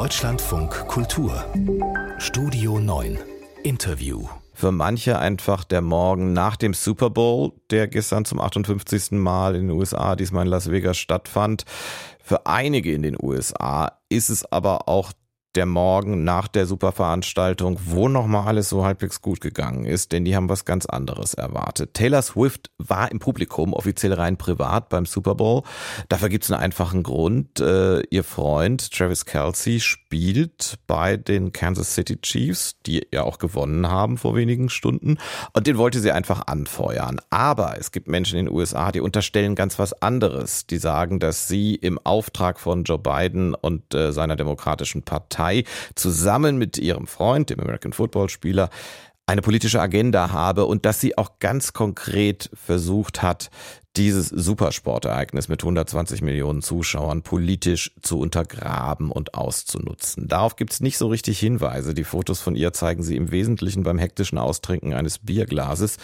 Deutschlandfunk Kultur Studio 9 Interview für manche einfach der Morgen nach dem Super Bowl, der gestern zum 58. Mal in den USA, diesmal in Las Vegas stattfand. Für einige in den USA ist es aber auch der Morgen nach der Superveranstaltung, wo nochmal alles so halbwegs gut gegangen ist, denn die haben was ganz anderes erwartet. Taylor Swift war im Publikum, offiziell rein privat beim Super Bowl. Dafür gibt es einen einfachen Grund. Äh, ihr Freund Travis Kelsey spielt bei den Kansas City Chiefs, die ja auch gewonnen haben vor wenigen Stunden. Und den wollte sie einfach anfeuern. Aber es gibt Menschen in den USA, die unterstellen ganz was anderes. Die sagen, dass sie im Auftrag von Joe Biden und äh, seiner demokratischen Partei Partei zusammen mit ihrem Freund, dem American Football Spieler, eine politische Agenda habe und dass sie auch ganz konkret versucht hat, dieses Supersportereignis mit 120 Millionen Zuschauern politisch zu untergraben und auszunutzen. Darauf gibt es nicht so richtig Hinweise. Die Fotos von ihr zeigen sie im Wesentlichen beim hektischen Austrinken eines Bierglases.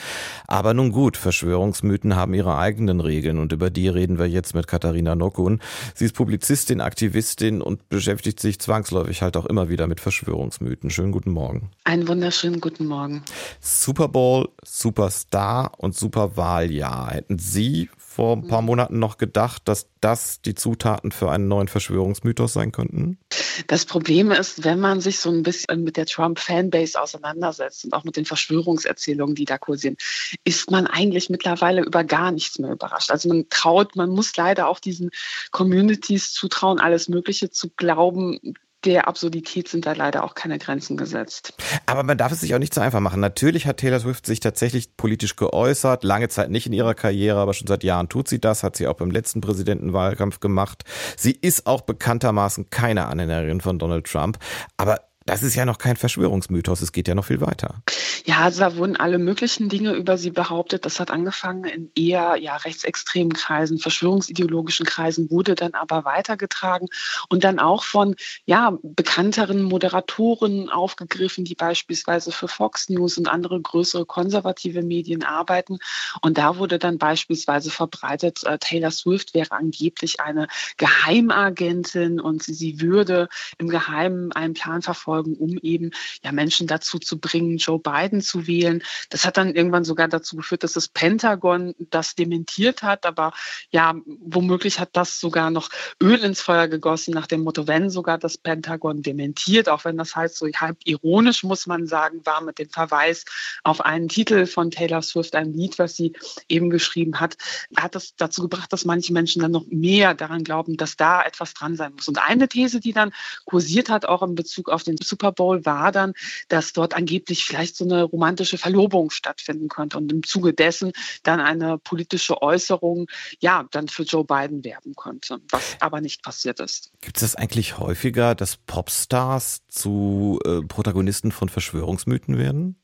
Aber nun gut, Verschwörungsmythen haben ihre eigenen Regeln und über die reden wir jetzt mit Katharina Nokun. Sie ist Publizistin, Aktivistin und beschäftigt sich zwangsläufig halt auch immer wieder mit Verschwörungsmythen. Schönen guten Morgen. Einen wunderschönen guten Morgen. Super Bowl, Superstar und Superwahljahr. Hätten Sie vor ein paar Monaten noch gedacht, dass das die Zutaten für einen neuen Verschwörungsmythos sein könnten? Das Problem ist, wenn man sich so ein bisschen mit der Trump-Fanbase auseinandersetzt und auch mit den Verschwörungserzählungen, die da kursieren, ist man eigentlich mittlerweile über gar nichts mehr überrascht. Also man traut, man muss leider auch diesen Communities zutrauen, alles Mögliche zu glauben, der Absurdität sind da leider auch keine Grenzen gesetzt. Aber man darf es sich auch nicht so einfach machen. Natürlich hat Taylor Swift sich tatsächlich politisch geäußert, lange Zeit nicht in ihrer Karriere, aber schon seit Jahren tut sie das, hat sie auch beim letzten Präsidentenwahlkampf gemacht. Sie ist auch bekanntermaßen keine Anhängerin von Donald Trump, aber das ist ja noch kein Verschwörungsmythos, es geht ja noch viel weiter. Ja, also da wurden alle möglichen Dinge über sie behauptet. Das hat angefangen in eher ja, rechtsextremen Kreisen, verschwörungsideologischen Kreisen, wurde dann aber weitergetragen und dann auch von ja, bekannteren Moderatoren aufgegriffen, die beispielsweise für Fox News und andere größere konservative Medien arbeiten. Und da wurde dann beispielsweise verbreitet, äh, Taylor Swift wäre angeblich eine Geheimagentin und sie, sie würde im Geheimen einen Plan verfolgen um eben ja Menschen dazu zu bringen, Joe Biden zu wählen. Das hat dann irgendwann sogar dazu geführt, dass das Pentagon das dementiert hat. Aber ja, womöglich hat das sogar noch Öl ins Feuer gegossen nach dem Motto, wenn sogar das Pentagon dementiert, auch wenn das heißt, so halb ironisch muss man sagen, war mit dem Verweis auf einen Titel von Taylor Swift, ein Lied, was sie eben geschrieben hat, hat das dazu gebracht, dass manche Menschen dann noch mehr daran glauben, dass da etwas dran sein muss. Und eine These, die dann kursiert hat, auch in Bezug auf den Super Bowl war dann, dass dort angeblich vielleicht so eine romantische Verlobung stattfinden könnte und im Zuge dessen dann eine politische Äußerung ja dann für Joe Biden werben könnte, was aber nicht passiert ist. Gibt es das eigentlich häufiger, dass Popstars zu äh, Protagonisten von Verschwörungsmythen werden?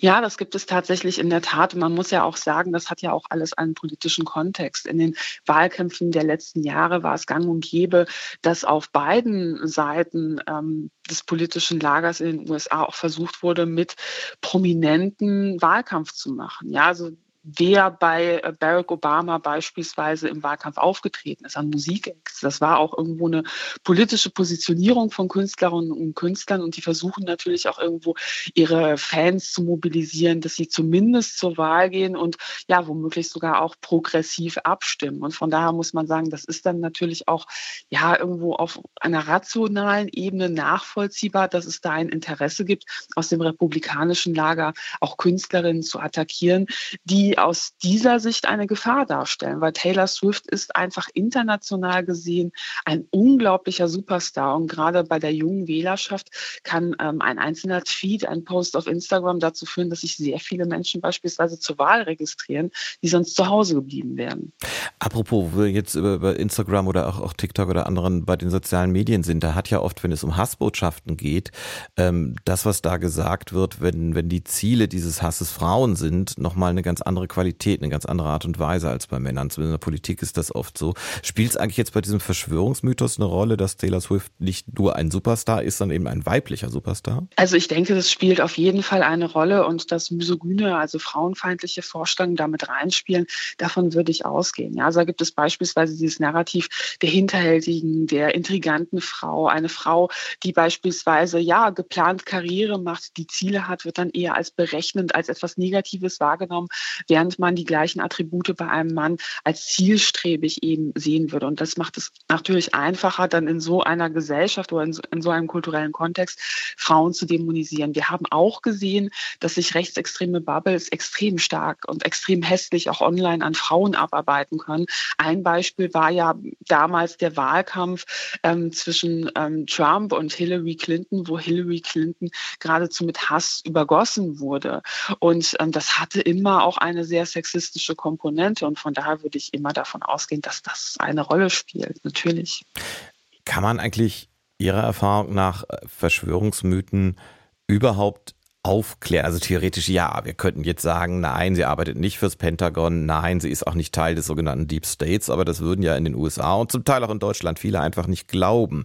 Ja, das gibt es tatsächlich in der Tat. Man muss ja auch sagen, das hat ja auch alles einen politischen Kontext. In den Wahlkämpfen der letzten Jahre war es gang und gäbe, dass auf beiden Seiten ähm, des politischen Lagers in den USA auch versucht wurde, mit Prominenten Wahlkampf zu machen. Ja, also wer bei äh, Barack Obama beispielsweise im Wahlkampf aufgetreten ist an Musikacts. Das war auch irgendwo eine politische Positionierung von Künstlerinnen und Künstlern und die versuchen natürlich auch irgendwo ihre Fans zu mobilisieren, dass sie zumindest zur Wahl gehen und ja, womöglich sogar auch progressiv abstimmen. Und von daher muss man sagen, das ist dann natürlich auch ja irgendwo auf einer rationalen Ebene nachvollziehbar, dass es da ein Interesse gibt, aus dem republikanischen Lager auch Künstlerinnen zu attackieren, die aus dieser Sicht eine Gefahr darstellen, weil Taylor Swift ist einfach international gesehen ein unglaublicher Superstar und gerade bei der jungen Wählerschaft kann ähm, ein einzelner Tweet, ein Post auf Instagram dazu führen, dass sich sehr viele Menschen beispielsweise zur Wahl registrieren, die sonst zu Hause geblieben wären. Apropos, wo wir jetzt über, über Instagram oder auch, auch, TikTok oder anderen bei den sozialen Medien sind, da hat ja oft, wenn es um Hassbotschaften geht, ähm, das, was da gesagt wird, wenn, wenn die Ziele dieses Hasses Frauen sind, nochmal eine ganz andere andere Qualität, eine ganz andere Art und Weise als bei Männern. Zumindest in der Politik ist das oft so. Spielt es eigentlich jetzt bei diesem Verschwörungsmythos eine Rolle, dass Taylor Swift nicht nur ein Superstar ist, sondern eben ein weiblicher Superstar? Also ich denke, das spielt auf jeden Fall eine Rolle und dass misogyne, also frauenfeindliche Vorstellungen damit reinspielen, davon würde ich ausgehen. Ja, also da gibt es beispielsweise dieses Narrativ der hinterhältigen, der intriganten Frau, eine Frau, die beispielsweise ja geplant Karriere macht, die Ziele hat, wird dann eher als berechnend, als etwas Negatives wahrgenommen, während man die gleichen Attribute bei einem Mann als zielstrebig eben sehen würde. Und das macht es natürlich einfacher, dann in so einer Gesellschaft oder in so, in so einem kulturellen Kontext Frauen zu dämonisieren. Wir haben auch gesehen, dass sich rechtsextreme Bubbles extrem stark und extrem hässlich auch online an Frauen abarbeiten können. Ein Beispiel war ja damals der Wahlkampf ähm, zwischen ähm, Trump und Hillary Clinton, wo Hillary Clinton geradezu mit Hass übergossen wurde. Und ähm, das hatte immer auch eine sehr sexistische Komponente. Und von daher würde ich immer davon ausgehen, dass das eine Rolle spielt, natürlich. Kann man eigentlich Ihrer Erfahrung nach äh, Verschwörungsmythen überhaupt aufklären? Also theoretisch ja. Wir könnten jetzt sagen, nein, sie arbeitet nicht fürs Pentagon, nein, sie ist auch nicht Teil des sogenannten Deep States, aber das würden ja in den USA und zum Teil auch in Deutschland viele einfach nicht glauben.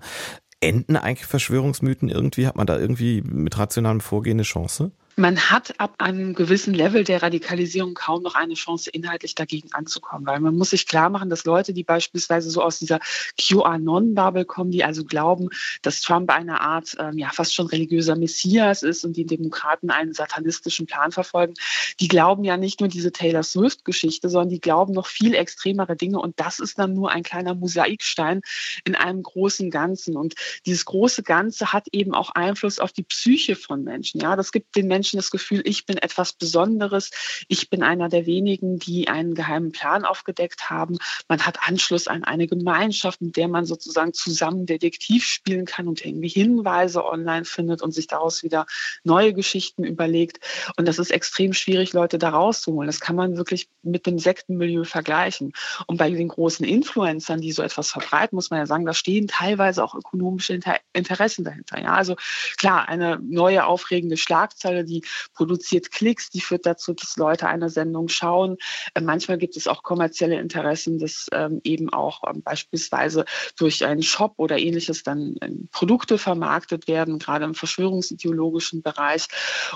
Enden eigentlich Verschwörungsmythen irgendwie? Hat man da irgendwie mit rationalem Vorgehen eine Chance? Man hat ab einem gewissen Level der Radikalisierung kaum noch eine Chance, inhaltlich dagegen anzukommen. Weil man muss sich klar machen, dass Leute, die beispielsweise so aus dieser QAnon-Bubble kommen, die also glauben, dass Trump eine Art, ähm, ja, fast schon religiöser Messias ist und die Demokraten einen satanistischen Plan verfolgen, die glauben ja nicht nur diese Taylor Swift-Geschichte, sondern die glauben noch viel extremere Dinge. Und das ist dann nur ein kleiner Mosaikstein in einem großen Ganzen. Und dieses große Ganze hat eben auch Einfluss auf die Psyche von Menschen. Ja, das gibt den Menschen Menschen das Gefühl, ich bin etwas Besonderes, ich bin einer der wenigen, die einen geheimen Plan aufgedeckt haben. Man hat Anschluss an eine Gemeinschaft, mit der man sozusagen zusammen Detektiv spielen kann und irgendwie Hinweise online findet und sich daraus wieder neue Geschichten überlegt. Und das ist extrem schwierig, Leute da rauszuholen. Das kann man wirklich mit dem Sektenmilieu vergleichen. Und bei den großen Influencern, die so etwas verbreiten, muss man ja sagen, da stehen teilweise auch ökonomische Interessen dahinter. Ja, also klar, eine neue aufregende Schlagzeile, die die produziert Klicks, die führt dazu, dass Leute eine Sendung schauen. Äh, manchmal gibt es auch kommerzielle Interessen, dass ähm, eben auch ähm, beispielsweise durch einen Shop oder ähnliches dann ähm, Produkte vermarktet werden, gerade im verschwörungsideologischen Bereich.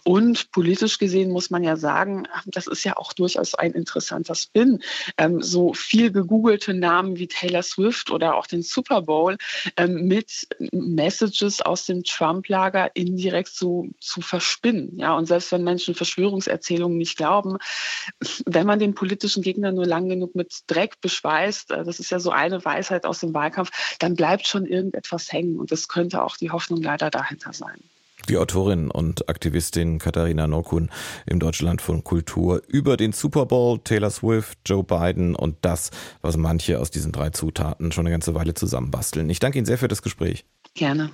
Und politisch gesehen muss man ja sagen, das ist ja auch durchaus ein interessanter Spin. so viel gegoogelte Namen wie Taylor Swift oder auch den Super Bowl mit Messages aus dem Trump-Lager indirekt so zu verspinnen. Ja, ja, und selbst wenn Menschen Verschwörungserzählungen nicht glauben, wenn man den politischen Gegner nur lang genug mit Dreck beschweißt, äh, das ist ja so eine Weisheit aus dem Wahlkampf, dann bleibt schon irgendetwas hängen. Und das könnte auch die Hoffnung leider dahinter sein die Autorin und Aktivistin Katharina Norkun im Deutschland von Kultur über den Super Bowl, Taylor Swift, Joe Biden und das, was manche aus diesen drei Zutaten schon eine ganze Weile zusammenbasteln. Ich danke Ihnen sehr für das Gespräch. Gerne.